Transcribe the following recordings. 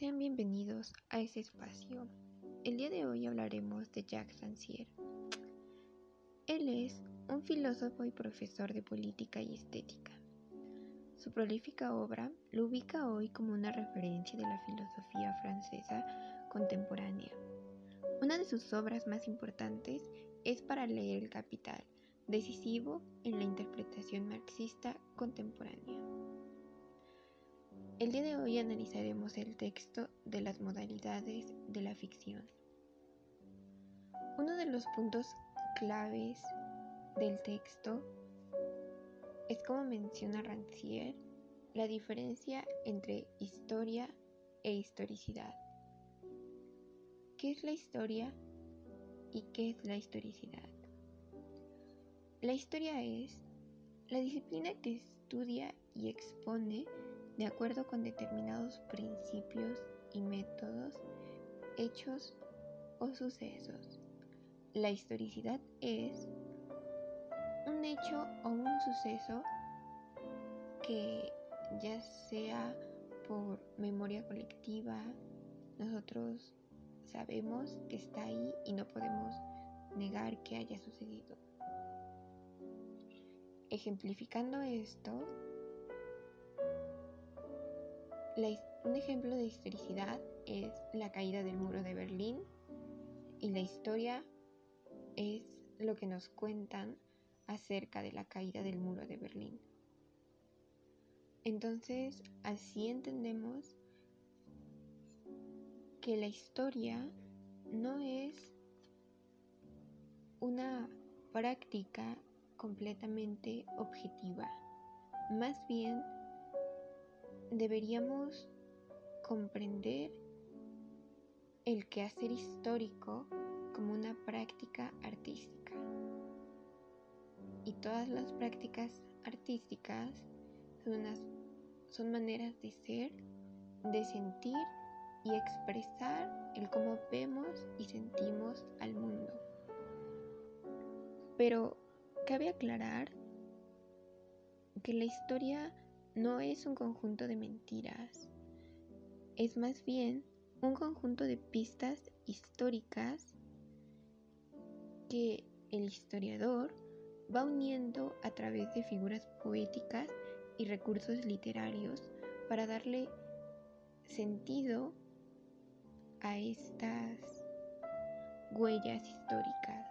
Sean bienvenidos a este espacio. El día de hoy hablaremos de Jacques Rancière. Él es un filósofo y profesor de política y estética. Su prolífica obra lo ubica hoy como una referencia de la filosofía francesa contemporánea. Una de sus obras más importantes es Para leer el Capital, decisivo en la interpretación marxista contemporánea. El día de hoy analizaremos el texto de las modalidades de la ficción. Uno de los puntos claves del texto es como menciona Rancière la diferencia entre historia e historicidad. ¿Qué es la historia y qué es la historicidad? La historia es la disciplina que estudia y expone de acuerdo con determinados principios y métodos, hechos o sucesos. La historicidad es un hecho o un suceso que ya sea por memoria colectiva, nosotros sabemos que está ahí y no podemos negar que haya sucedido. Ejemplificando esto, un ejemplo de historicidad es la caída del muro de Berlín y la historia es lo que nos cuentan acerca de la caída del muro de Berlín. Entonces, así entendemos que la historia no es una práctica completamente objetiva, más bien deberíamos comprender el quehacer histórico como una práctica artística. Y todas las prácticas artísticas son, son maneras de ser, de sentir y expresar el cómo vemos y sentimos al mundo. Pero cabe aclarar que la historia no es un conjunto de mentiras, es más bien un conjunto de pistas históricas que el historiador va uniendo a través de figuras poéticas y recursos literarios para darle sentido a estas huellas históricas.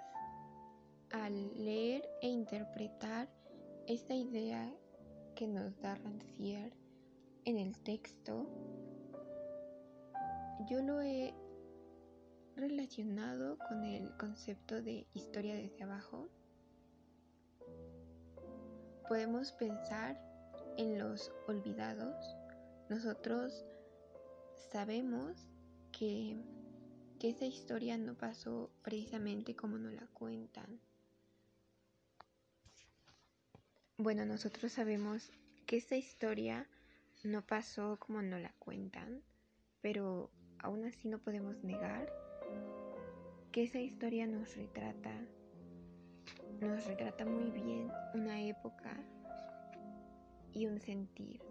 Al leer e interpretar esta idea que nos da Rancière en el texto, yo lo he relacionado con el concepto de historia desde abajo. Podemos pensar en los olvidados. Nosotros sabemos que, que esa historia no pasó precisamente como nos la cuentan. Bueno, nosotros sabemos que esta historia no pasó como nos la cuentan, pero aún así no podemos negar que esa historia nos retrata, nos retrata muy bien una época y un sentir.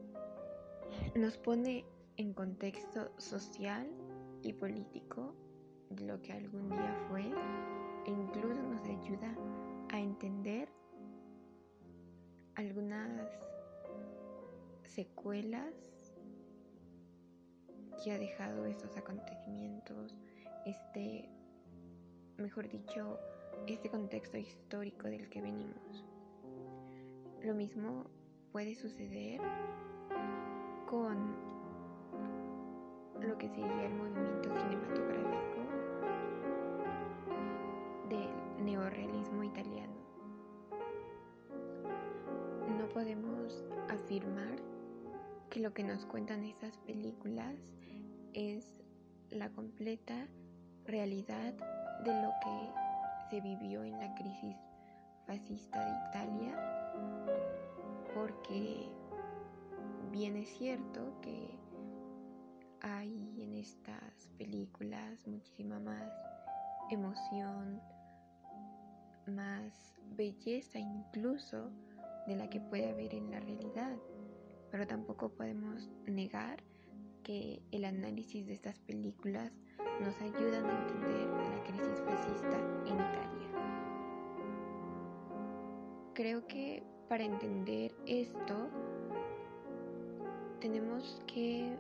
Nos pone en contexto social y político de lo que algún día fue e incluso nos ayuda a entender algunas secuelas que ha dejado estos acontecimientos, este, mejor dicho, este contexto histórico del que venimos. Lo mismo puede suceder con lo que sería el movimiento cinematográfico afirmar que lo que nos cuentan esas películas es la completa realidad de lo que se vivió en la crisis fascista de Italia, porque bien es cierto que hay en estas películas muchísima más emoción, más belleza incluso de la que puede haber en la realidad, pero tampoco podemos negar que el análisis de estas películas nos ayudan a entender la crisis fascista en Italia. Creo que para entender esto tenemos que,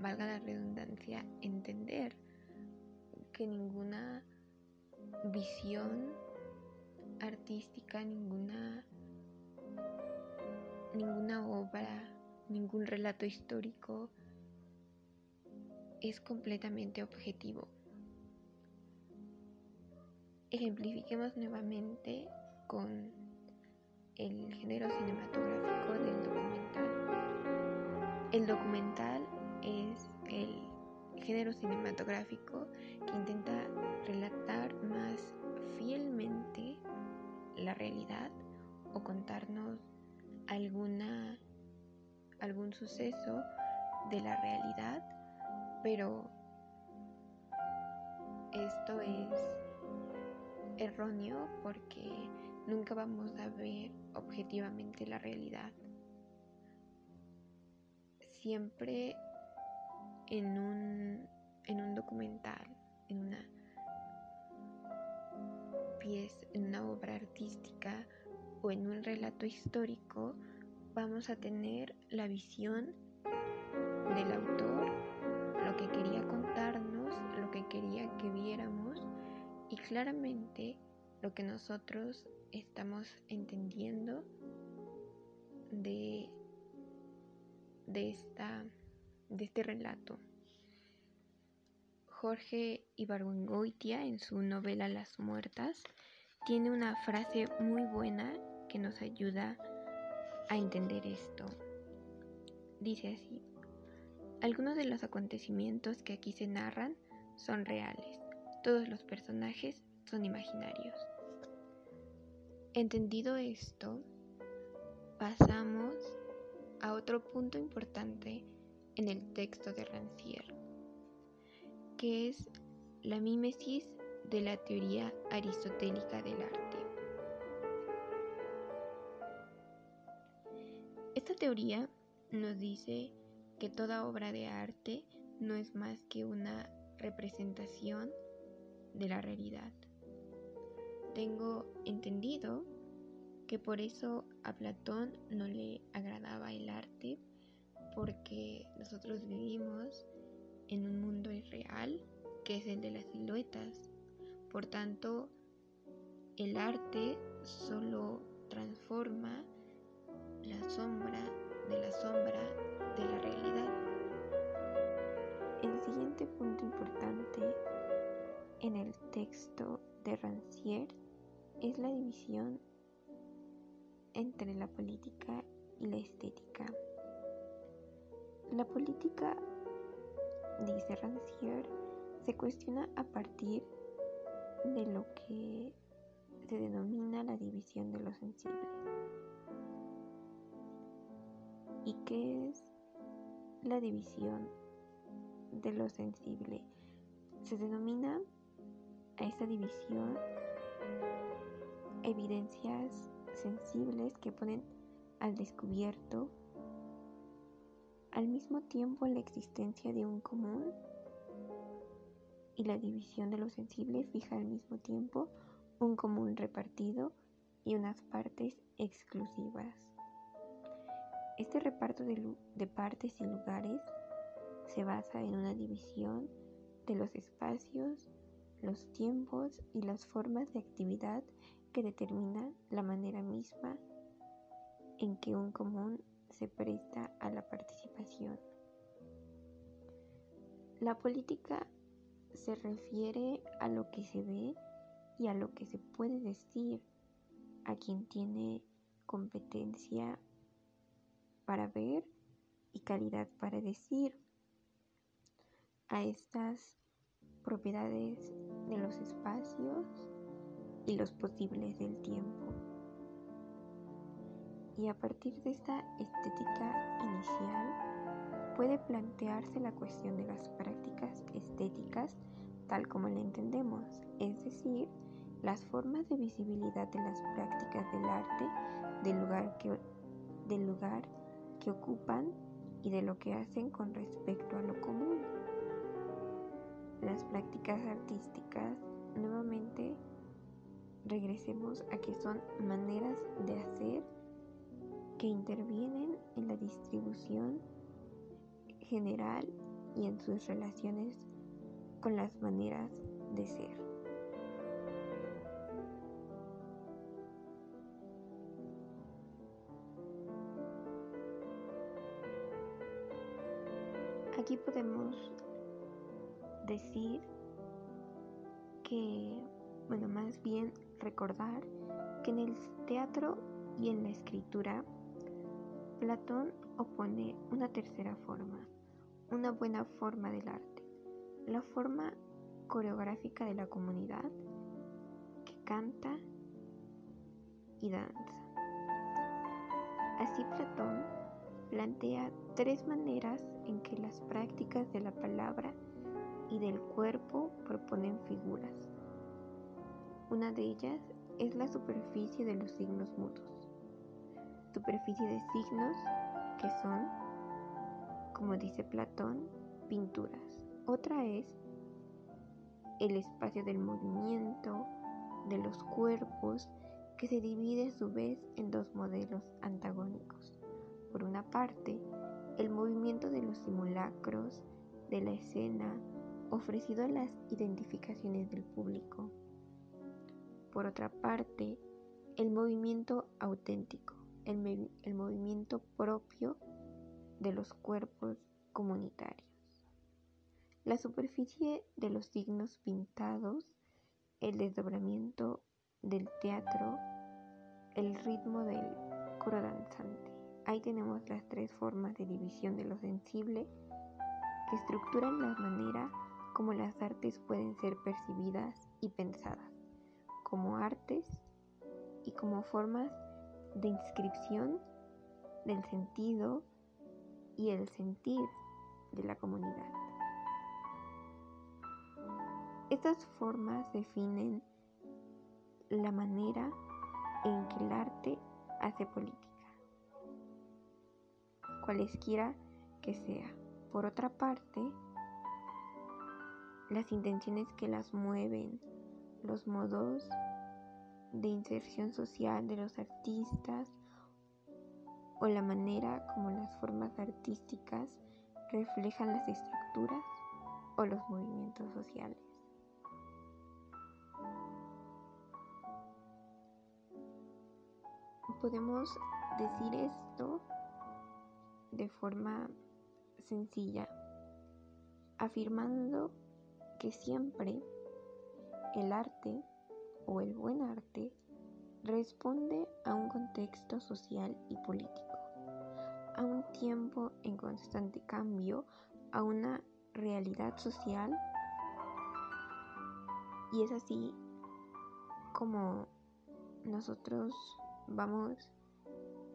valga la redundancia, entender que ninguna visión artística, ninguna, ninguna obra, ningún relato histórico es completamente objetivo. Ejemplifiquemos nuevamente con el género cinematográfico del documental. El documental es el género cinematográfico que intenta relatar más fielmente la realidad o contarnos alguna algún suceso de la realidad, pero esto es erróneo porque nunca vamos a ver objetivamente la realidad. Siempre en un, en un documental, en una pieza, en una obra artística o en un relato histórico, vamos a tener la visión del autor, lo que quería contarnos, lo que quería que viéramos y claramente lo que nosotros estamos entendiendo de, de, esta, de este relato. Jorge Ibargüengoitia en su novela Las Muertas tiene una frase muy buena que nos ayuda a entender esto. Dice así, algunos de los acontecimientos que aquí se narran son reales, todos los personajes son imaginarios. Entendido esto, pasamos a otro punto importante en el texto de Rancière, que es la mímesis de la teoría aristotélica del arte. Esta teoría nos dice que toda obra de arte no es más que una representación de la realidad tengo entendido que por eso a Platón no le agradaba el arte porque nosotros vivimos en un mundo irreal que es el de las siluetas. Por tanto, el arte solo transforma la sombra de la sombra de la realidad. El siguiente punto importante en el texto de Rancière es la división entre la política y la estética. La política, dice Rancière, se cuestiona a partir de lo que se denomina la división de lo sensible. ¿Y qué es la división de lo sensible? Se denomina a esta división evidencias sensibles que ponen al descubierto al mismo tiempo la existencia de un común y la división de lo sensible fija al mismo tiempo un común repartido y unas partes exclusivas. Este reparto de, partes y lugares se basa en una división de los espacios, los tiempos y las formas de actividad que determina la manera misma en que un común se presta a la participación. La política se refiere a lo que se ve y a lo que se puede decir a quien tiene competencia para ver y calidad para decir. A estas propiedades de los espacios y los posibles del tiempo. Y a partir de esta estética inicial puede plantearse la cuestión de las prácticas estéticas tal como la entendemos, es decir, las formas de visibilidad de las prácticas del arte del lugar que, del lugar que ocupan y de lo que hacen con respecto a lo común. Las prácticas artísticas, nuevamente, regresemos a que son maneras de hacer que intervienen en la distribución general y en sus relaciones con las maneras de ser. Aquí podemos decir que, bueno, más bien recordar que en el teatro y en la escritura, Platón opone una tercera forma, una buena forma del arte, la forma coreográfica de la comunidad que canta y danza. Así Platón plantea tres maneras en que las prácticas de la palabra y del cuerpo proponen figuras. Una de ellas es la superficie de los signos mudos. Superficie de signos que son, como dice Platón, pinturas. Otra es el espacio del movimiento, de los cuerpos, que se divide a su vez en dos modelos antagónicos. Por una parte, el movimiento de los simulacros de la escena ofrecido a las identificaciones del público. Por otra parte, el movimiento auténtico, el, movimiento propio de los cuerpos comunitarios. La superficie de los signos pintados, el desdobramiento del teatro, el ritmo del coro danzante. Ahí tenemos las tres formas de división de lo sensible que estructuran la manera como las artes pueden ser percibidas y pensadas, como artes y como formas de inscripción del sentido y el sentir de la comunidad. Estas formas definen la manera en que el arte hace política, cualesquiera que sea. Por otra parte, las intenciones que las mueven, los modos de inserción social de los artistas o la manera como las formas artísticas reflejan las estructuras o los movimientos sociales. Podemos decir esto de forma sencilla, afirmando que siempre el arte o el buen arte responde a un contexto social y político, a un tiempo en constante cambio, a una realidad social. Y es así como nosotros vamos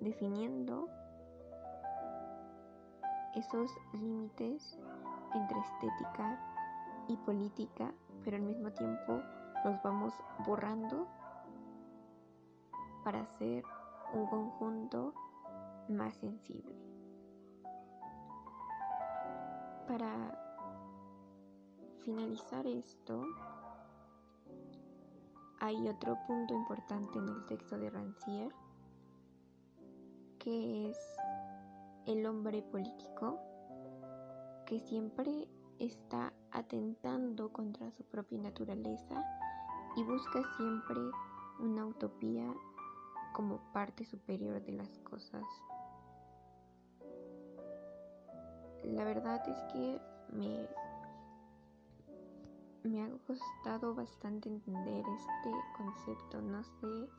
definiendo esos límites entre estética y política, pero al mismo tiempo los vamos borrando para hacer un conjunto más sensible. Para finalizar esto, hay otro punto importante en el texto de Rancière, que es el hombre político, que siempre está atentando contra su propia naturaleza y busca siempre una utopía como parte superior de las cosas. La verdad es que me, me ha costado bastante entender este concepto. No sé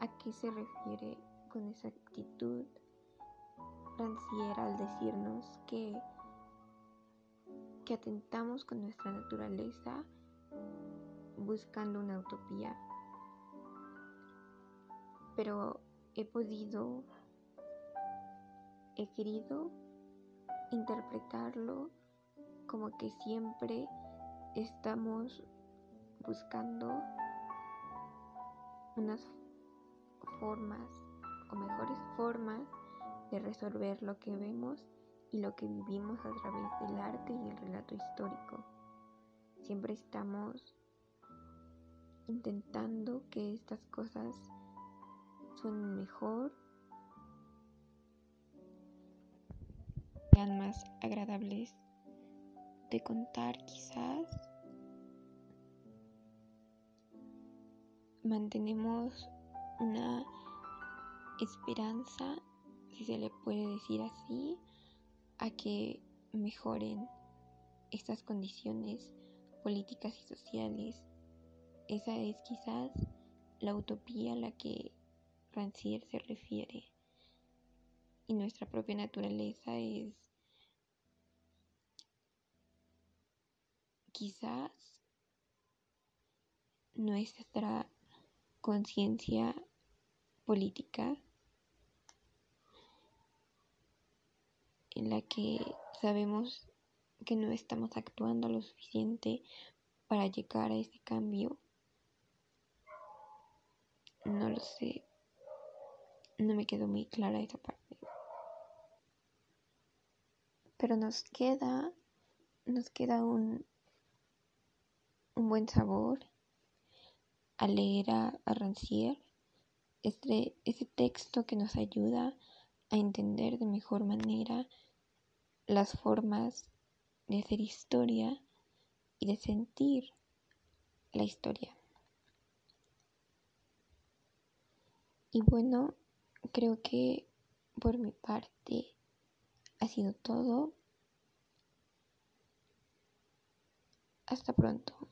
a qué se refiere con esa actitud ranciera al decirnos que que atentamos con nuestra naturaleza buscando una utopía. Pero he podido, he querido interpretarlo como que siempre estamos buscando unas formas o mejores formas de resolver lo que vemos y lo que vivimos a través del arte y el relato histórico. Siempre estamos intentando que estas cosas suenen mejor, sean más agradables de contar quizás. Mantenemos una esperanza, si se le puede decir así, a que mejoren estas condiciones políticas y sociales. Esa es quizás la utopía a la que Rancière se refiere. Y nuestra propia naturaleza es quizás nuestra conciencia política en la que sabemos que no estamos actuando lo suficiente para llegar a ese cambio. No lo sé. No me quedó muy clara esa parte. Pero nos queda, nos queda un, un buen sabor al leer a, a Rancière, este, ese texto que nos ayuda a entender de mejor manera las formas de hacer historia y de sentir la historia. Y bueno, creo que por mi parte ha sido todo. Hasta pronto.